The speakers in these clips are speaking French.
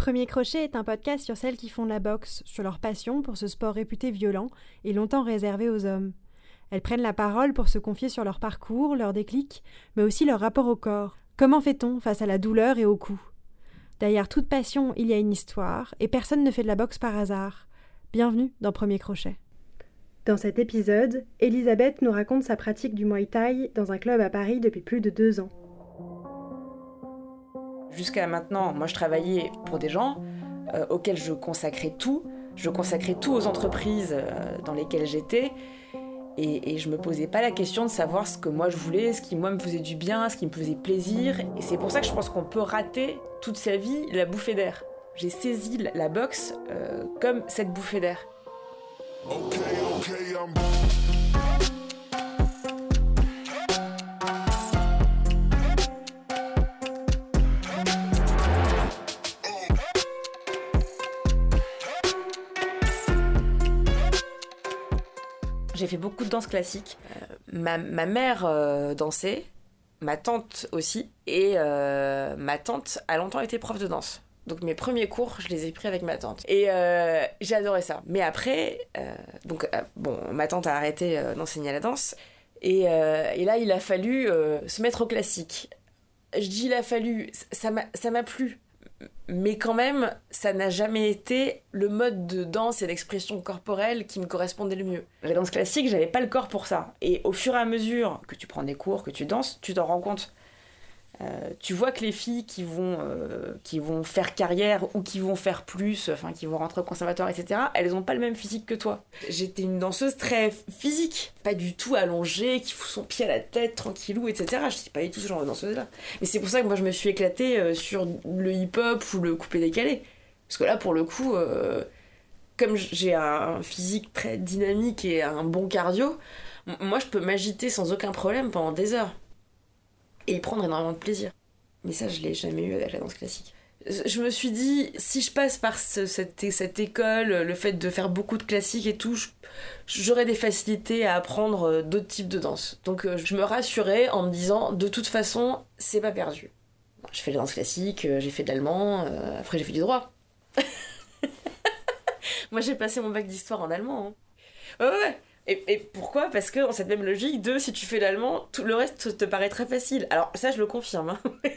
Premier Crochet est un podcast sur celles qui font de la boxe, sur leur passion pour ce sport réputé violent et longtemps réservé aux hommes. Elles prennent la parole pour se confier sur leur parcours, leurs déclics, mais aussi leur rapport au corps. Comment fait-on face à la douleur et au coup? Derrière toute passion, il y a une histoire, et personne ne fait de la boxe par hasard. Bienvenue dans Premier Crochet. Dans cet épisode, Elisabeth nous raconte sa pratique du Muay Thai dans un club à Paris depuis plus de deux ans. Jusqu'à maintenant, moi je travaillais pour des gens euh, auxquels je consacrais tout. Je consacrais tout aux entreprises euh, dans lesquelles j'étais. Et, et, je me posais pas la question de savoir ce que moi je voulais, ce qui moi me faisait du bien, ce qui me faisait plaisir. Et c'est pour ça que je pense qu'on peut rater toute sa vie la bouffée d'air. J'ai saisi la boxe euh, comme cette bouffée d'air. J'ai fait beaucoup de danse classique. Ma, mère euh, dansait, ma tante aussi, et euh, ma tante a longtemps été prof de danse. Donc mes premiers cours, je les ai pris avec ma tante. Et euh, j'ai adoré ça. Mais après, donc bon, ma tante a arrêté d'enseigner la danse. Et, et, là, il a fallu se mettre au classique. Je dis il a fallu, ça m'a plu mais quand même, ça n'a jamais été le mode de danse et d'expression corporelle qui me correspondait le mieux. La danse classique, j'avais pas le corps pour ça. Et au fur et à mesure que tu prends des cours, que tu danses, tu t'en rends compte. Euh, tu vois que les filles qui vont, euh, qui vont faire carrière ou qui vont faire plus, enfin qui vont rentrer au conservatoire, etc., elles n'ont pas le même physique que toi. J'étais une danseuse très physique, pas du tout allongée, qui fout son pied à la tête, tranquillou, etc. Je suis pas du tout ce genre de danseuse-là. Mais c'est pour ça que moi je me suis éclatée euh, sur le hip-hop ou le coupé décalé. Parce que là, pour le coup, comme j'ai un physique très dynamique et un bon cardio, moi je peux m'agiter sans aucun problème pendant des heures et prendre énormément de plaisir. Mais ça, je l'ai jamais eu avec la danse classique. Je me suis dit, si je passe par cette, école, le fait de faire beaucoup de classiques et tout, j'aurais des facilités à apprendre euh, d'autres types de danse. Donc euh, je me rassurais en me disant, de toute façon, c'est pas perdu. Je fais de la danse classique, euh, j'ai fait de l'allemand, après j'ai fait du droit. Moi j'ai passé mon bac d'histoire en allemand. Hein. Ouais, ouais, et, pourquoi? Parce que dans cette même logique de si tu fais l'allemand, tout le reste te paraît très facile. Alors ça, je le confirme. Hein.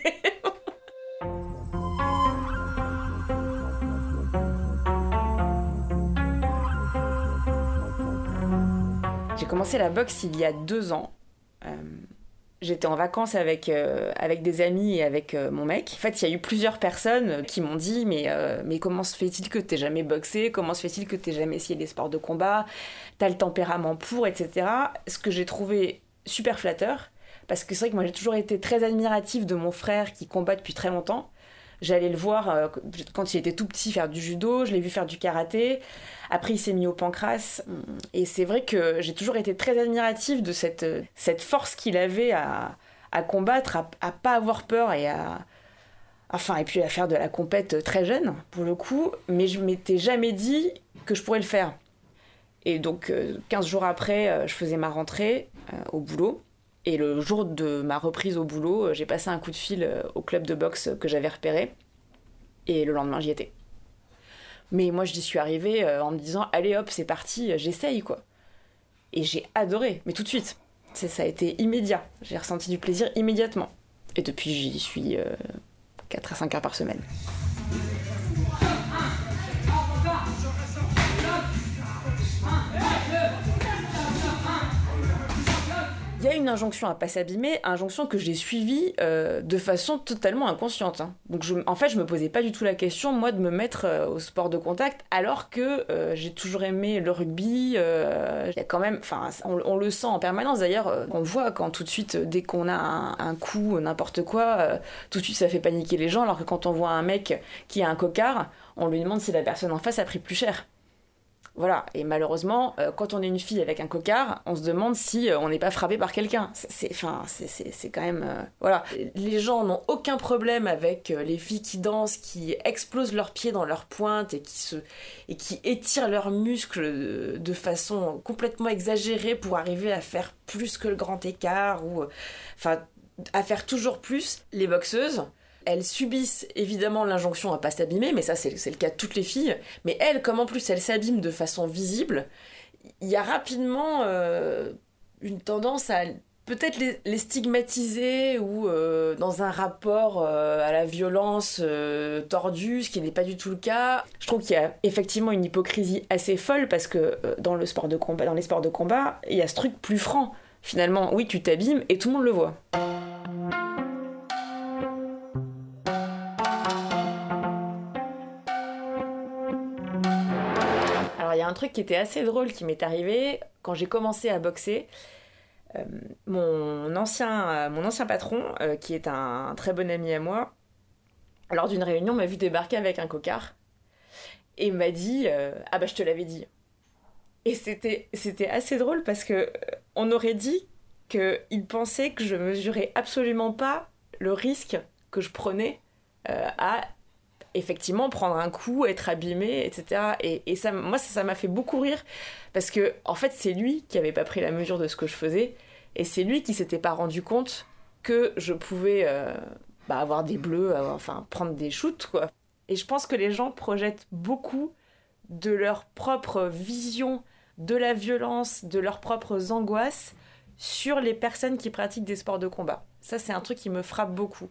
J'ai commencé la boxe il y a deux ans. Euh, J'étais en vacances avec, euh, avec des amis et avec euh, mon mec. En fait, il y a eu plusieurs personnes qui m'ont dit mais, euh, mais comment se fait-il que t'aies jamais boxé? Comment se fait-il que t'aies jamais essayé des sports de combat? T'as le tempérament pour, etc. Ce que j'ai trouvé super flatteur. Parce que c'est vrai que moi j'ai toujours été très admirative de mon frère qui combat depuis très longtemps. J'allais le voir euh, quand il était tout petit faire du judo, je l'ai vu faire du karaté. Après, il s'est mis au pancras. Et c'est vrai que j'ai toujours été très admirative de cette, cette force qu'il avait à, à combattre, à, à, pas avoir peur et à. Enfin, et puis à faire de la compète très jeune, pour le coup. Mais je m'étais jamais dit que je pourrais le faire. Et donc, 15 euh, jours après, euh, je faisais ma rentrée au boulot. Et le jour de ma reprise au boulot, euh, j'ai passé un coup de fil euh, au club de boxe que j'avais repéré. Et le lendemain, j'y étais. Mais moi, j'y suis arrivée euh, en me disant Allez hop, c'est parti, j'essaye quoi. Et j'ai adoré, mais tout de suite. Ça a été immédiat. J'ai ressenti du plaisir immédiatement. Et depuis, j'y suis 4 à 5 heures par semaine. Il y a une injonction à pas s'abîmer, injonction que j'ai suivie euh, de façon totalement inconsciente. Hein. Donc en fait, je me posais pas du tout la question, moi, de me mettre euh, au sport de contact, alors que euh, j'ai toujours aimé le rugby. Il y a quand même, enfin, on, le sent en permanence. D'ailleurs, on voit quand tout de suite, dès qu'on a un, un coup, n'importe quoi, tout de suite ça fait paniquer les gens, alors que quand on voit un mec qui a un cocard, on lui demande si la personne en face a pris plus cher. Voilà, et malheureusement, euh, quand on est une fille avec un cocard, on se demande si euh, on n'est pas frappé par quelqu'un. C'est, c'est, quand même, euh, voilà. Les gens n'ont aucun problème avec les filles qui dansent, qui explosent leurs pieds dans leurs pointes et qui se, et qui étirent leurs muscles de, façon complètement exagérée pour arriver à faire plus que le grand écart ou, enfin, à faire toujours plus. Les boxeuses elles subissent évidemment l'injonction à pas s'abîmer, mais ça c'est le cas de toutes les filles. Mais elles, comme en plus elles s'abîment de façon visible, il y a rapidement euh, une tendance à peut-être les, stigmatiser ou euh, dans un rapport euh, à la violence tordue, ce qui n'est pas du tout le cas. Je trouve qu'il y a effectivement une hypocrisie assez folle parce que dans le sport de combat, dans les sports de combat, il y a ce truc plus franc. Finalement, oui, tu t'abîmes et tout le monde le voit. Un truc qui était assez drôle qui m'est arrivé quand j'ai commencé à boxer. Euh, mon, ancien, euh, mon ancien patron, euh, qui est un, très bon ami à moi, lors d'une réunion, m'a vu débarquer avec un cocard et m'a dit Ah bah je te l'avais dit. Et c'était, assez drôle parce que on aurait dit qu'il pensait que je mesurais absolument pas le risque que je prenais à effectivement prendre un coup, être abîmé, etc. Et, ça, moi, ça m'a fait beaucoup rire parce que, en fait, c'est lui qui avait pas pris la mesure de ce que je faisais et c'est lui qui s'était pas rendu compte que je pouvais euh, bah, avoir des bleus, enfin prendre des shoots, quoi. Et je pense que les gens projettent beaucoup de leur propre vision de la violence, de leurs propres angoisses sur les personnes qui pratiquent des sports de combat. Ça, c'est un truc qui me frappe beaucoup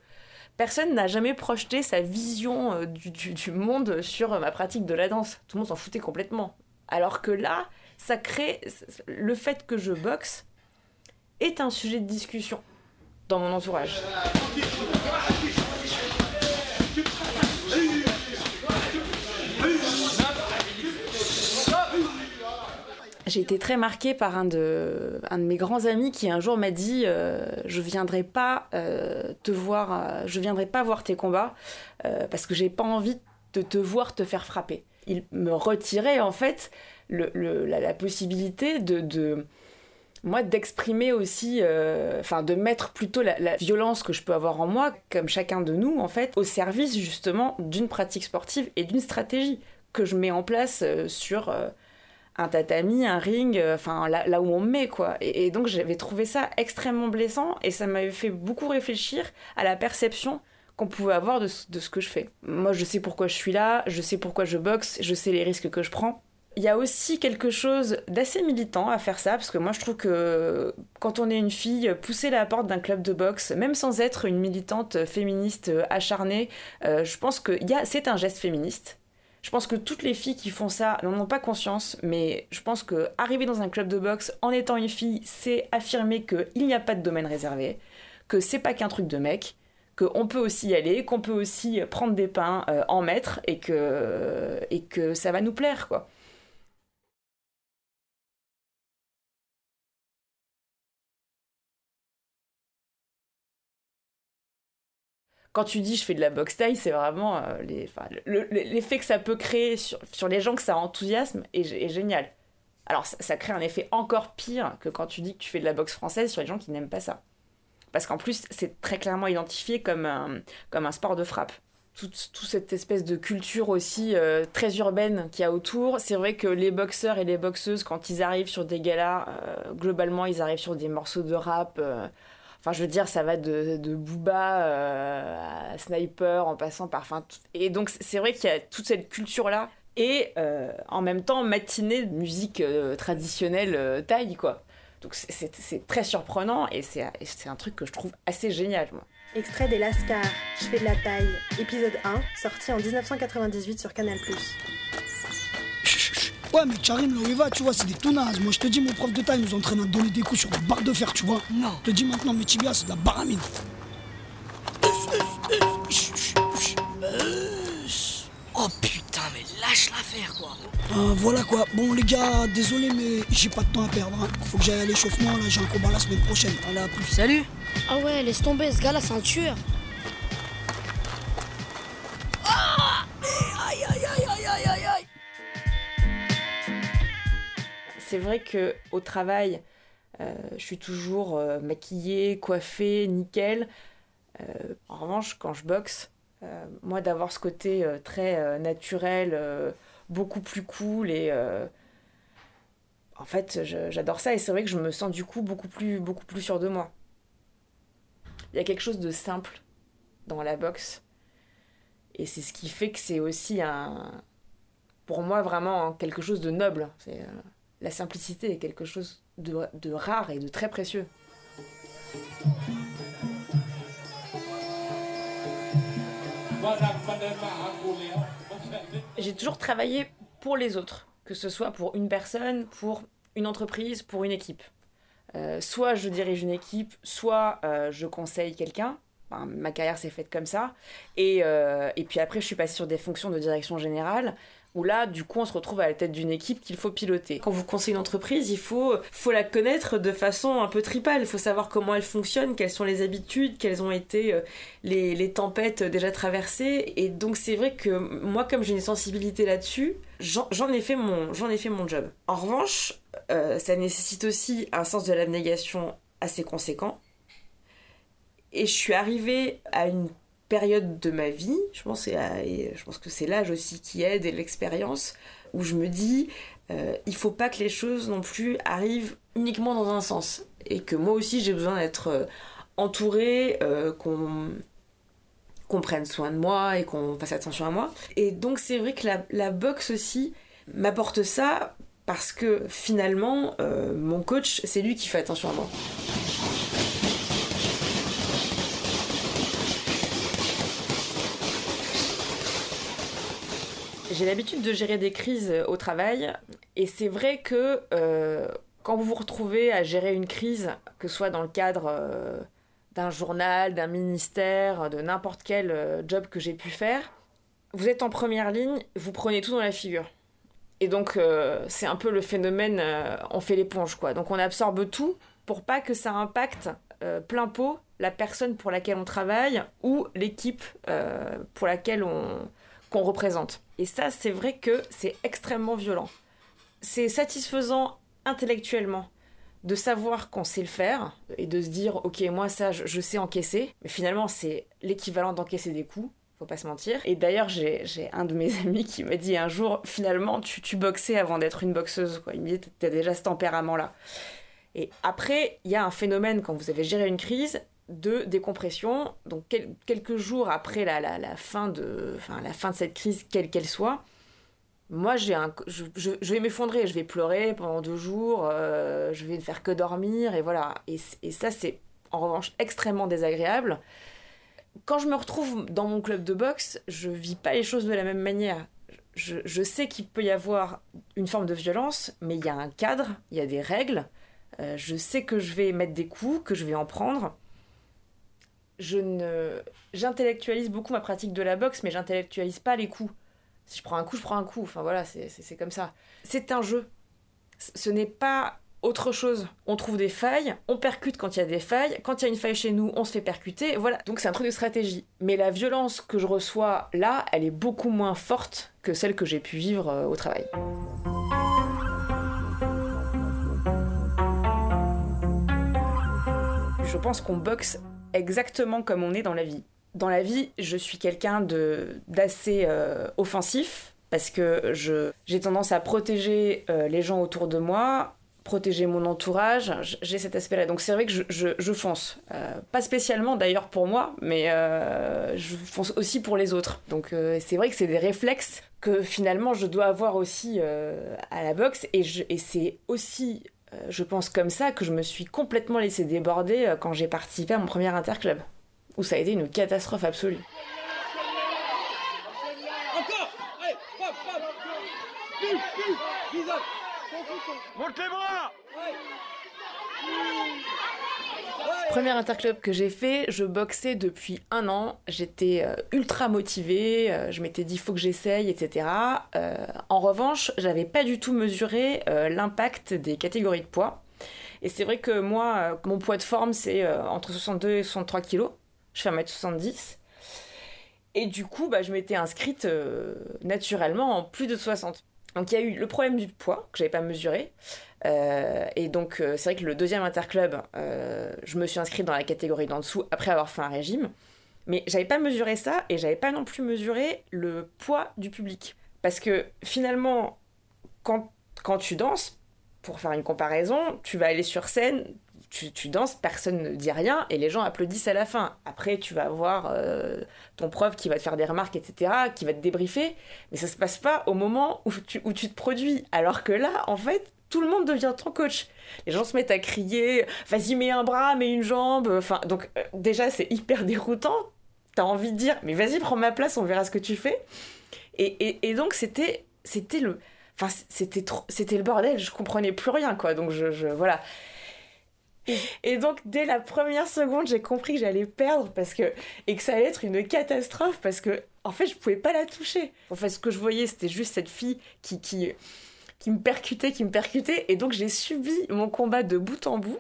personne n'a jamais projeté sa vision euh, du, monde sur ma pratique de la danse. Tout le monde s'en foutait complètement. Alors que là, ça crée. Le fait que je boxe est un sujet de discussion dans mon entourage. J'ai été très marquée par un de, mes grands amis qui un jour m'a dit euh, je viendrai pas euh, te voir euh, je viendrai pas voir tes combats parce que j'ai pas envie de te voir te faire frapper. Il me retirait en fait la, possibilité de, de moi d'exprimer aussi enfin de mettre plutôt la, la, violence que je peux avoir en moi comme chacun de nous en fait au service justement d'une pratique sportive et d'une stratégie que je mets en place sur un tatami, un ring, euh, enfin là, où on met quoi. Et, donc j'avais trouvé ça extrêmement blessant et ça m'avait fait beaucoup réfléchir à la perception qu'on pouvait avoir de, ce que je fais. Moi je sais pourquoi je suis là, je sais pourquoi je boxe, je sais les risques que je prends. Il y a aussi quelque chose d'assez militant à faire ça, parce que moi je trouve que quand on est une fille, pousser la porte d'un club de boxe, même sans être une militante féministe acharnée, euh, je pense que c'est un geste féministe. Je pense que toutes les filles qui font ça n'en ont pas conscience, mais je pense que arriver dans un club de boxe en étant une fille, c'est affirmer qu'il n'y a pas de domaine réservé, que c'est pas qu'un truc de mec, qu'on peut aussi y aller, qu'on peut aussi prendre des pains euh, en maître et que, et que ça va nous plaire, quoi. Quand tu dis je fais de la boxe taille, c'est vraiment euh, l'effet que ça peut créer sur, les gens que ça enthousiasme est, génial. Alors ça, crée un effet encore pire que quand tu dis que tu fais de la boxe française sur les gens qui n'aiment pas ça. Parce qu'en plus, c'est très clairement identifié comme un, comme un sport de frappe. Toute, cette espèce de culture aussi euh, très urbaine qu'il y a autour. C'est vrai que les boxeurs et les boxeuses, quand ils arrivent sur des galas, euh, globalement, ils arrivent sur des morceaux de rap Enfin, je veux dire, ça va de, de Booba euh, à Sniper en passant par. Et donc, c'est vrai qu'il y a toute cette culture-là. Et euh, en même temps, matinée de musique euh, traditionnelle taille, quoi. Donc, c'est très surprenant et c'est un truc que je trouve assez génial, moi. Extrait des Lascars, Je fais de la taille, épisode 1, sorti en 1998 sur Canal. Ouais, mais Karim, là où il va, tu vois, c'est des tournasses. Moi, je te dis, mon prof de taille nous entraîne à donner des coups sur la barre de fer, tu vois. Non. Je te dis maintenant, mes tibias, c'est de la baramine. Oh putain, mais lâche l'affaire, quoi. Euh, voilà quoi. Bon, les gars, désolé, mais j'ai pas de temps à perdre. Hein. Faut que j'aille à l'échauffement, là, j'ai un combat la semaine prochaine. Allez, à plus. Salut. Ah ouais, laisse tomber, ce gars-là, c'est un tueur. C'est vrai que au travail, euh, je suis toujours euh, maquillée, coiffée, nickel. Euh, en revanche, quand je boxe, moi d'avoir ce côté très naturel, beaucoup plus cool et en fait, j'adore ça et c'est vrai que je me sens du coup beaucoup plus, beaucoup plus sûre de moi. Il y a quelque chose de simple dans la boxe Et c'est ce qui fait que c'est aussi un, pour moi vraiment quelque chose de noble. C'est, la simplicité est quelque chose de, rare et de très précieux. J'ai toujours travaillé pour les autres, que ce soit pour une personne, pour une entreprise, pour une équipe. Euh, soit je dirige une équipe, soit euh, je conseille quelqu'un. Ma carrière s'est faite comme ça. Et, euh, et puis après, je suis passée sur des fonctions de direction générale où là, du coup, on se retrouve à la tête d'une équipe qu'il faut piloter. Quand vous conseillez une entreprise, il faut, faut la connaître de façon un peu tripale. Il faut savoir comment elle fonctionne, quelles sont les habitudes, quelles ont été euh, les, tempêtes déjà traversées. Et donc, c'est vrai que moi, comme j'ai une sensibilité là-dessus, j'en ai, fait mon, ai fait mon job. En revanche, euh, ça nécessite aussi un sens de l'abnégation assez conséquent. Et je suis arrivée à une période de ma vie, je pense, que c'est l'âge aussi qui aide et l'expérience, où je me dis, euh, il faut pas que les choses non plus arrivent uniquement dans un sens. Et que moi aussi j'ai besoin d'être euh, entourée, euh, qu'on qu'on prenne soin de moi et qu'on fasse attention à moi. Et donc c'est vrai que la, la boxe aussi m'apporte ça parce que finalement, euh, mon coach, c'est lui qui fait attention à moi. J'ai l'habitude de gérer des crises au travail et c'est vrai que euh, quand vous vous retrouvez à gérer une crise, que ce soit dans le cadre euh, d'un journal, d'un ministère, de n'importe quel euh, job que j'ai pu faire, vous êtes en première ligne, vous prenez tout dans la figure. Et donc euh, c'est un peu le phénomène euh, on fait l'éponge quoi. Donc on absorbe tout pour pas que ça impacte euh, plein pot la personne pour laquelle on travaille ou l'équipe euh, pour laquelle on qu'on représente. Et ça, c'est vrai que c'est extrêmement violent. C'est satisfaisant intellectuellement de savoir qu'on sait le faire et de se dire, ok, moi ça, je, je sais encaisser. Mais finalement, c'est l'équivalent d'encaisser des coups. Faut pas se mentir. Et d'ailleurs, j'ai un de mes amis qui m'a dit un jour, finalement, tu, tu boxais avant d'être une boxeuse. Quoi. Il me dit, t'as déjà ce tempérament-là. Et après, il y a un phénomène quand vous avez géré une crise de décompression. Donc quel- quelques jours après la, fin de, la fin de cette crise, quelle qu'elle soit, moi j'ai un, je, vais m'effondrer, je vais pleurer pendant deux jours, euh, je vais ne faire que dormir et voilà. Et, ça c'est en revanche extrêmement désagréable. Quand je me retrouve dans mon club de boxe, je vis pas les choses de la même manière. Je, je sais qu'il peut y avoir une forme de violence, mais il y a un cadre, il y a des règles. Euh, je sais que je vais mettre des coups, que je vais en prendre. Je ne, j'intellectualise beaucoup ma pratique de la boxe, mais j'intellectualise pas les coups. Si je prends un coup, je prends un coup. Enfin voilà, c'est, comme ça. C'est un jeu. Ce n'est pas autre chose. On trouve des failles, on percute quand il y a des failles. Quand il y a une faille chez nous, on se fait percuter. Voilà. Donc c'est un truc de stratégie. Mais la violence que je reçois là, elle est beaucoup moins forte que celle que j'ai pu vivre euh, au travail. Je pense qu'on boxe exactement comme on est dans la vie. Dans la vie, je suis quelqu'un de d'assez euh, offensif parce que je j'ai tendance à protéger euh, les gens autour de moi, protéger mon entourage. J'ai cet aspect-là. Donc c'est vrai que je, je, fonce. Euh, pas spécialement d'ailleurs pour moi, mais je fonce aussi pour les autres. Donc c'est vrai que c'est des réflexes que finalement je dois avoir aussi à la boxe et, et c'est aussi je pense comme ça que je me suis complètement laissé déborder euh, quand j'ai participé à mon premier interclub, où ça a été une catastrophe absolue. Premier interclub que j'ai fait, je boxais depuis un an. J'étais euh, ultra motivée, euh, je m'étais dit faut que j'essaye, etc. Euh, en revanche, j'avais pas du tout mesuré l'impact des catégories de poids. Et c'est vrai que moi, mon poids de forme, c'est entre 62 et 63 kilos. Je fais 1m70. Et du coup, bah, je m'étais inscrite naturellement en plus de 60. Donc il y a eu le problème du poids que j'avais pas mesuré. Euh, et donc euh, c'est vrai que le deuxième interclub, euh, je me suis inscrite dans la catégorie d'en dessous après avoir fait un régime. Mais j'avais pas mesuré ça et j'avais pas non plus mesuré le poids du public. Parce que finalement, quand, quand tu danses, pour faire une comparaison, tu vas aller sur scène, tu, danses, personne ne dit rien et les gens applaudissent à la fin. Après, tu vas avoir euh, ton prof qui va te faire des remarques, etc., qui va te débriefer, mais ça se passe pas au moment où tu, où tu te produis. Alors que là, en fait, tout le monde devient ton coach. Les gens se mettent à crier, vas-y, mets un bras, mets une jambe. Enfin, donc, euh, déjà, c'est hyper déroutant. T'as envie de dire, mais vas-y, prends ma place, on verra ce que tu fais. Et, et, donc, c'était, le. Enfin, c'était le bordel, je comprenais plus rien, quoi. Donc, je voilà. Et donc, dès la première seconde, j'ai compris que j'allais perdre parce que, et que ça allait être une catastrophe parce que, en fait, je pouvais pas la toucher. En fait, ce que je voyais, c'était juste cette fille qui, qui, qui me percutait, qui me percutait. Et donc, j'ai subi mon combat de bout en bout.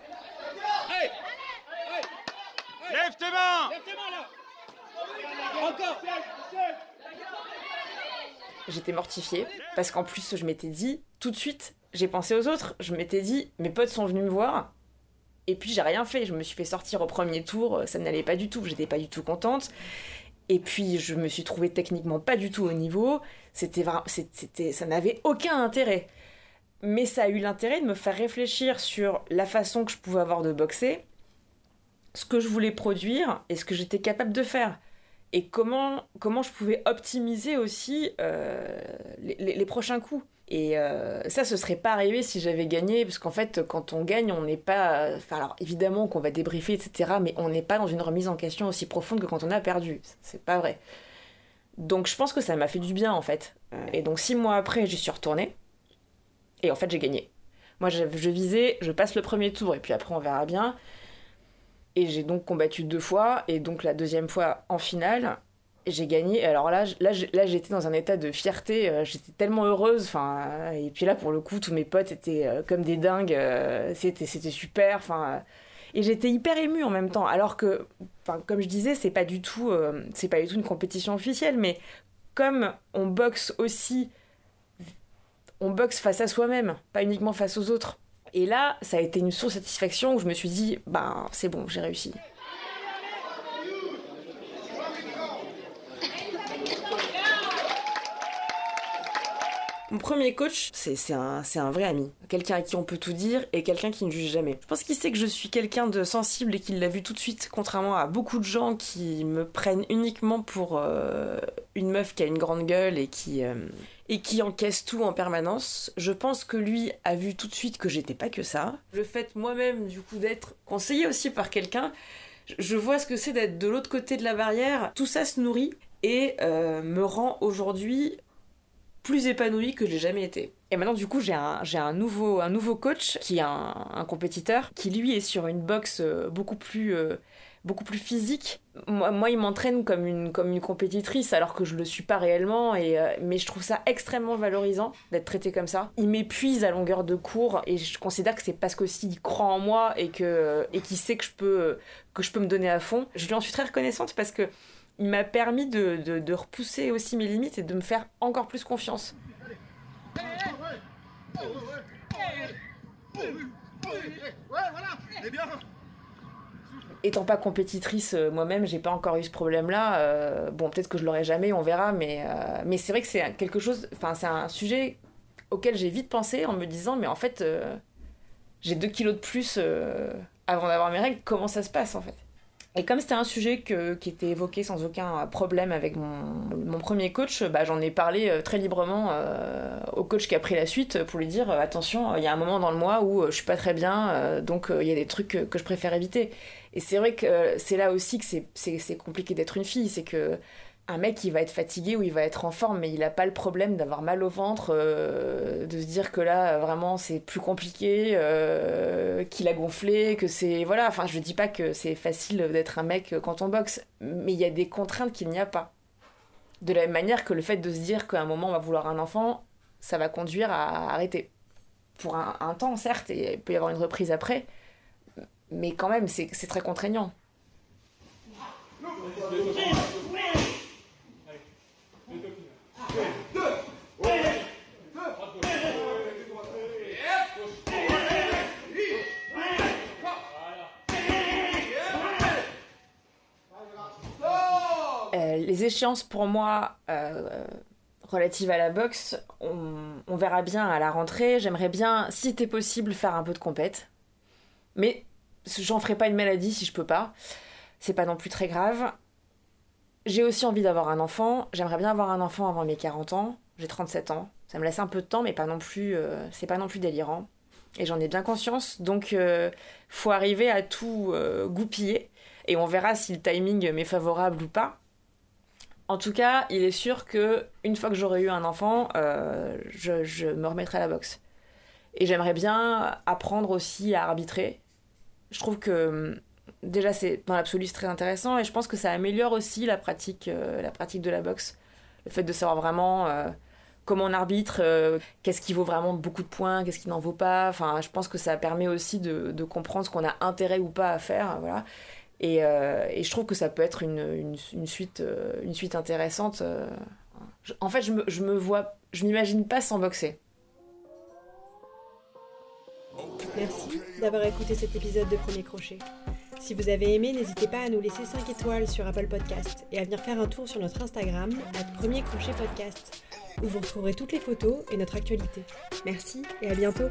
Lève tes mains Lève tes mains là Encore J'étais mortifiée parce qu'en plus, je m'étais dit, tout de suite, j'ai pensé aux autres. Je m'étais dit, mes potes sont venus me voir et puis j'ai rien fait, je me suis fait sortir au premier tour, ça n'allait pas du tout, j'étais pas du tout contente. Et puis je me suis trouvée techniquement pas du tout au niveau, c'était c'était ça n'avait aucun intérêt. Mais ça a eu l'intérêt de me faire réfléchir sur la façon que je pouvais avoir de boxer, ce que je voulais produire et ce que j'étais capable de faire. Et comment, comment je pouvais optimiser aussi euh, les prochains coups. Et euh, ça, ce serait pas arrivé si j'avais gagné, parce qu'en fait, quand on gagne, on n'est pas. Enfin, alors évidemment qu'on va débriefer, etc., mais on n'est pas dans une remise en question aussi profonde que quand on a perdu. C'est pas vrai. Donc je pense que ça m'a fait du bien, en fait. Et donc six mois après, j'y suis retournée. Et en fait, j'ai gagné. Moi, je, je visais, je passe le premier tour, et puis après, on verra bien. Et j'ai donc combattu deux fois, et donc la deuxième fois en finale j'ai gagné. Alors là, là, j'étais dans un état de fierté. Euh, j'étais tellement heureuse. Enfin, et puis là, pour le coup, tous mes potes étaient euh, comme des dingues. Euh, c'était, c'était super. Enfin, et j'étais hyper émue en même temps. Alors que, enfin, comme je disais, c'est pas du tout, c'est pas du tout une compétition officielle. Mais comme on boxe aussi, on boxe face à soi-même, pas uniquement face aux autres. Et là, ça a été une source de satisfaction où je me suis dit, ben, c'est bon, j'ai réussi. Mon premier coach, c'est un, vrai ami. Quelqu'un à qui on peut tout dire et quelqu'un qui ne juge jamais. Je pense qu'il sait que je suis quelqu'un de sensible et qu'il l'a vu tout de suite, contrairement à beaucoup de gens qui me prennent uniquement pour euh, une meuf qui a une grande gueule et qui, euh, et qui encaisse tout en permanence. Je pense que lui a vu tout de suite que j'étais pas que ça. Le fait moi-même, du coup, d'être conseillé aussi par quelqu'un, je vois ce que c'est d'être de l'autre côté de la barrière. Tout ça se nourrit et euh, me rend aujourd'hui plus épanouie que j'ai jamais été. Et maintenant, du coup, j'ai un, un, nouveau, un nouveau coach qui est un, compétiteur qui, lui, est sur une boxe euh, beaucoup plus, euh, beaucoup plus physique. Moi, moi il m'entraîne comme une, comme une compétitrice alors que je le suis pas réellement. Et, euh, mais je trouve ça extrêmement valorisant d'être traité comme ça. Il m'épuise à longueur de cours et je considère que c'est parce qu'aussi il croit en moi et que et qu'il sait que je peux que je peux me donner à fond. Je lui en suis très reconnaissante parce que il m'a permis de, de, repousser aussi mes limites et de me faire encore plus confiance. Étant pas compétitrice euh, moi-même, j'ai pas encore eu ce problème-là. Euh, bon, peut-être que je l'aurai jamais, on verra, mais, euh, mais c'est vrai que c'est quelque chose, enfin, c'est un sujet auquel j'ai vite pensé en me disant, mais en fait, j'ai deux kilos de plus avant d'avoir mes règles, comment ça se passe en fait? Et comme c'était un sujet qui était évoqué sans aucun problème avec mon, premier coach, bah, j'en ai parlé euh, très librement euh, au coach qui a pris la suite pour lui dire euh, attention, il y a un moment dans le mois où je suis pas très bien, donc il y a des trucs que, je préfère éviter. Et c'est vrai que c'est là aussi que c'est compliqué d'être une fille, c'est que un mec il va être fatigué ou il va être en forme mais il n'a pas le problème d'avoir mal au ventre euh, de se dire que là vraiment c'est plus compliqué euh, qu'il a gonflé que c'est voilà. Enfin je dis pas que c'est facile d'être un mec quand on boxe mais il y a des contraintes qu'il n'y a pas. De la même manière que le fait de se dire qu'à un moment on va vouloir un enfant ça va conduire à arrêter. Pour un, un temps certes et il peut y avoir une reprise après mais quand même c'est très contraignant Euh, les échéances pour moi euh, relatives à la boxe, on, verra bien à la rentrée. J'aimerais bien, si c'était possible, faire un peu de compète. Mais j'en ferai pas une maladie si je peux pas. C'est pas non plus très grave. J'ai aussi envie d'avoir un enfant. J'aimerais bien avoir un enfant avant mes 40 ans. J'ai 37 ans. Ça me laisse un peu de temps, mais pas non plus. euh, c'est pas non plus délirant. Et j'en ai bien conscience. Donc, euh, faut arriver à tout euh, goupiller. Et on verra si le timing m'est favorable ou pas. En tout cas, il est sûr que une fois que j'aurai eu un enfant, euh, je, me remettrai à la boxe. Et j'aimerais bien apprendre aussi à arbitrer. Je trouve que hum, déjà c'est dans l'absolu c'est très intéressant et je pense que ça améliore aussi la pratique, euh, la pratique de la boxe. Le fait de savoir vraiment euh, comment on arbitre, euh, qu'est-ce qui vaut vraiment beaucoup de points, qu'est-ce qui n'en vaut pas. Enfin, je pense que ça permet aussi de, comprendre ce qu'on a intérêt ou pas à faire. Voilà. Et, je trouve que ça peut être une, suite, intéressante. en fait, je me, je me vois, je m'imagine pas sans boxer. Merci d'avoir écouté cet épisode de Premier Crochet. Si vous avez aimé, n'hésitez pas à nous laisser 5 étoiles sur Apple Podcast et à venir faire un tour sur notre Instagram, at Premier Crochet Podcast, où vous retrouverez toutes les photos et notre actualité. Merci et à bientôt